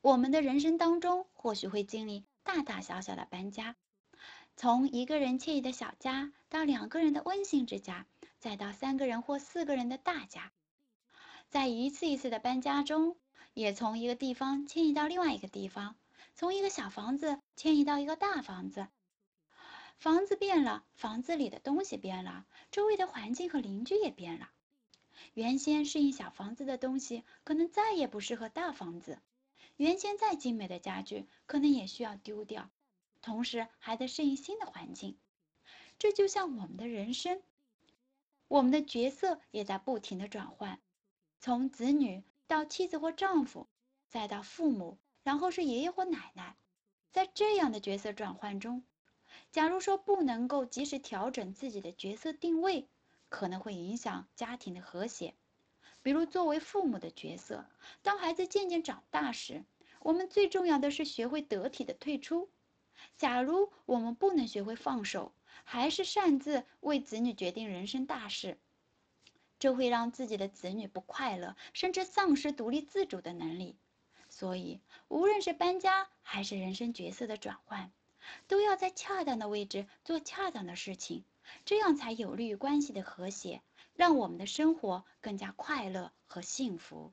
我们的人生当中或许会经历大大小小的搬家，从一个人惬意的小家，到两个人的温馨之家，再到三个人或四个人的大家。在一次一次的搬家中，也从一个地方迁移到另外一个地方，从一个小房子迁移到一个大房子。房子变了，房子里的东西变了，周围的环境和邻居也变了。原先适应小房子的东西，可能再也不适合大房子；原先再精美的家具，可能也需要丢掉。同时，还得适应新的环境。这就像我们的人生，我们的角色也在不停的转换。从子女到妻子或丈夫，再到父母，然后是爷爷或奶奶，在这样的角色转换中，假如说不能够及时调整自己的角色定位，可能会影响家庭的和谐。比如作为父母的角色，当孩子渐渐长大时，我们最重要的是学会得体的退出。假如我们不能学会放手，还是擅自为子女决定人生大事。这会让自己的子女不快乐，甚至丧失独立自主的能力。所以，无论是搬家还是人生角色的转换，都要在恰当的位置做恰当的事情，这样才有利于关系的和谐，让我们的生活更加快乐和幸福。